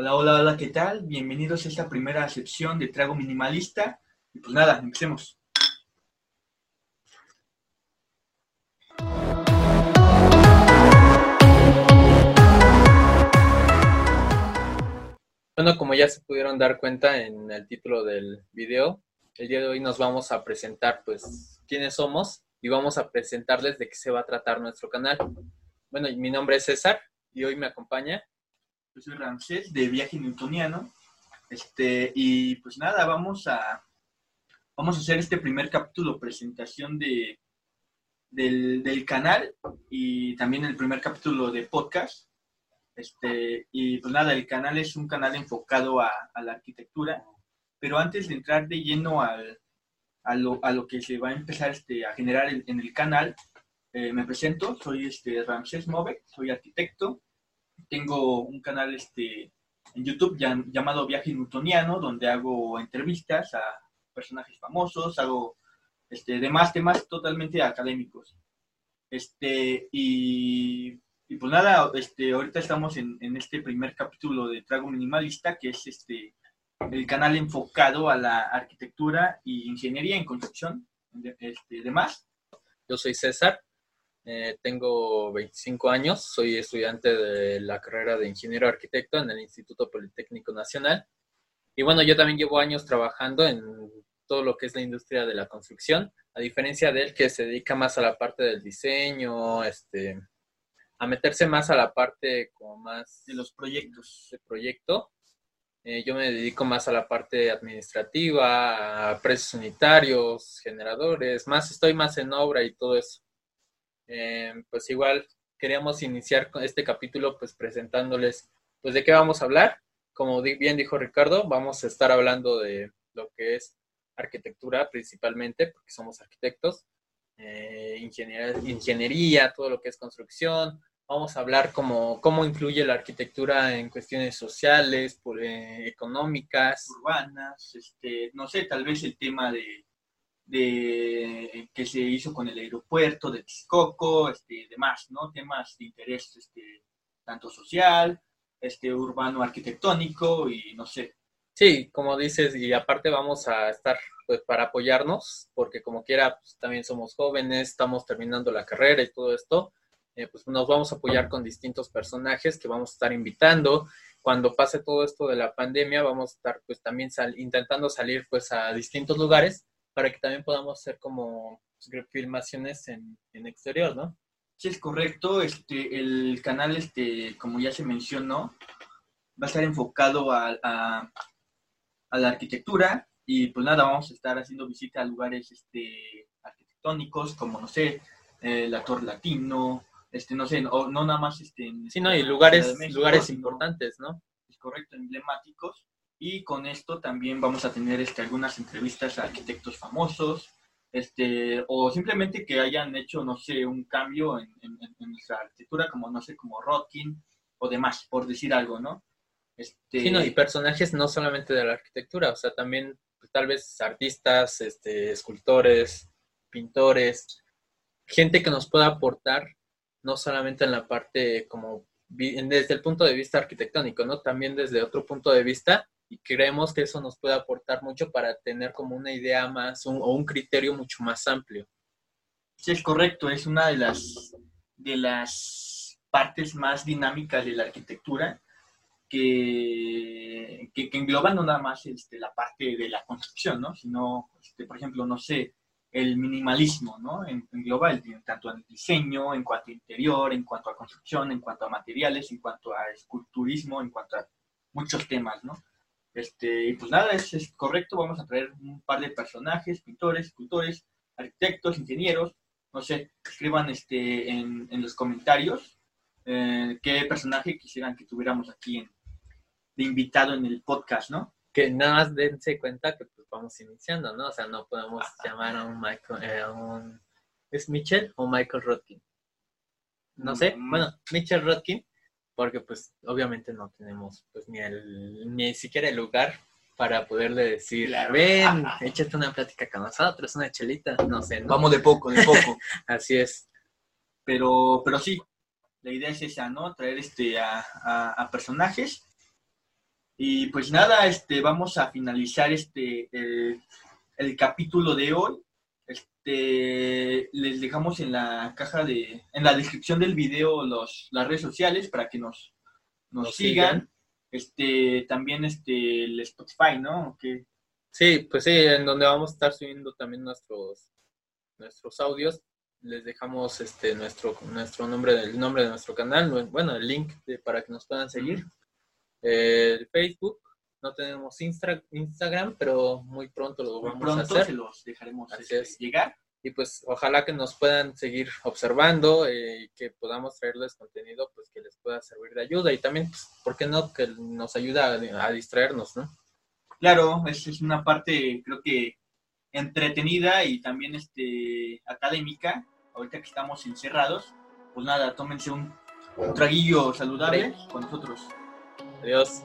Hola, hola, hola, ¿qué tal? Bienvenidos a esta primera sección de Trago Minimalista. Y pues nada, empecemos. Bueno, como ya se pudieron dar cuenta en el título del video, el día de hoy nos vamos a presentar pues quiénes somos y vamos a presentarles de qué se va a tratar nuestro canal. Bueno, mi nombre es César y hoy me acompaña. Yo soy Ramsés de Viaje Newtoniano. Este, y pues nada, vamos a, vamos a hacer este primer capítulo, presentación de, del, del canal y también el primer capítulo de podcast. Este, y pues nada, el canal es un canal enfocado a, la arquitectura, pero antes de entrar de lleno al, a, lo, a, lo, que se va a empezar este, a generar en, en el canal, eh, me presento, soy este, Ramsés Move, soy arquitecto, tengo un canal este, en YouTube llamado Viaje Newtoniano, donde hago entrevistas a personajes famosos, hago este, demás temas totalmente académicos. Este, y, y pues nada, este, ahorita estamos en, en, este primer capítulo de Trago Minimalista, que es este, el canal enfocado a la arquitectura y ingeniería en construcción, este, demás. Yo soy César, eh, tengo 25 años, soy estudiante de la carrera de ingeniero arquitecto en el Instituto Politécnico Nacional. Y bueno, yo también llevo años trabajando en todo lo que es la industria de la construcción, a diferencia de él que se dedica más a la parte del diseño, este, a meterse más a la parte como más de los proyectos de proyecto. Eh, yo me dedico más a la parte administrativa, a precios unitarios, generadores, más estoy más en obra y todo eso. Eh, pues igual queríamos iniciar este capítulo pues presentándoles pues de qué vamos a hablar. Como bien dijo Ricardo, vamos a estar hablando de lo que es arquitectura principalmente, porque somos arquitectos, eh, ingeniería, ingeniería, todo lo que es construcción. Vamos a hablar cómo, cómo influye la arquitectura en cuestiones sociales, eh, económicas. Urbanas, este, no sé, tal vez el tema de, de que se hizo con el aeropuerto de Texcoco, este, demás, ¿no? Temas de interés este, tanto social, este, urbano, arquitectónico y no sé. Sí, como dices, y aparte vamos a estar pues para apoyarnos, porque como quiera, pues, también somos jóvenes, estamos terminando la carrera y todo esto, eh, pues nos vamos a apoyar con distintos personajes que vamos a estar invitando. Cuando pase todo esto de la pandemia, vamos a estar pues también sal intentando salir pues a distintos lugares para que también podamos hacer como pues, filmaciones en, en, exterior, ¿no? Sí, es correcto. Este, el canal, este, como ya se mencionó, va a estar enfocado a, a, a la arquitectura y pues nada, vamos a estar haciendo visita a lugares este, arquitectónicos como, no sé, eh, la Torre Latino, este, no sé, no, no nada más... Este, en, sí, no, y lugares, México, lugares importantes, ¿no? Es correcto, emblemáticos y con esto también vamos a tener este, algunas entrevistas a arquitectos famosos, este, o simplemente que hayan hecho, no sé, un cambio en, en, nuestra arquitectura, como, no sé, como Rotkin o demás, por decir algo, ¿no? Este... Sí, no, y personajes no solamente de la arquitectura, o sea, también pues, tal vez artistas, este, escultores, pintores, gente que nos pueda aportar, no solamente en la parte como desde el punto de vista arquitectónico, ¿no? También desde otro punto de vista y creemos que eso nos puede aportar mucho para tener como una idea más un, o un criterio mucho más amplio. Sí, es correcto, es una de las, de las partes más dinámicas de la arquitectura que, que, que engloban no nada más este, la parte de la construcción, ¿no? sino, este, por ejemplo, no sé, el minimalismo, ¿no? Engloba el, tanto en diseño, en cuanto a interior, en cuanto a construcción, en cuanto a materiales, en cuanto a esculturismo, en cuanto a muchos temas, ¿no? Este, y pues nada, es, es, correcto, vamos a traer un par de personajes, pintores, escultores, arquitectos, ingenieros, no sé, escriban este, en, en los comentarios eh, qué personaje quisieran que tuviéramos aquí en, de invitado en el podcast, ¿no? Que nada más dense cuenta que pues vamos iniciando, ¿no? O sea, no podemos llamar a un Michael, eh, a un... ¿Es Mitchell o Michael Rodkin? No sé, mm. bueno, Mitchell Rodkin porque pues obviamente no tenemos pues ni el ni siquiera el lugar para poderle decir, claro. ven, échate una plática con nosotros, una chelita, no sé. ¿no? Vamos de poco, de poco. Así es. Pero, pero sí, la idea es esa, ¿no? Traer este a, a, a personajes Y pues nada, este, vamos a finalizar este, el, el capítulo de hoy. Este, les dejamos en la caja de, en la descripción del video los, las redes sociales para que nos, nos, Nos sigan. sigan. Este, también este, el Spotify, ¿no? Que, Sí, pues sí, en donde vamos a estar subiendo también nuestros nuestros audios. Les dejamos este nuestro nuestro nombre, el nombre de nuestro canal, bueno, el link de- para que nos puedan seguir. El Facebook, no tenemos Instra- Instagram, pero muy pronto lo vamos pronto a hacer. se los dejaremos Así este, es. llegar. Y pues ojalá que nos puedan seguir observando eh, y que podamos traerles contenido pues que les pueda servir de ayuda y también, pues, ¿por qué no? Que nos ayuda a, a distraernos, ¿no? Claro, es, es una parte, creo que entretenida y también este académica. Ahorita que estamos encerrados, pues nada, tómense un, un traguillo saludable con nosotros. Adiós.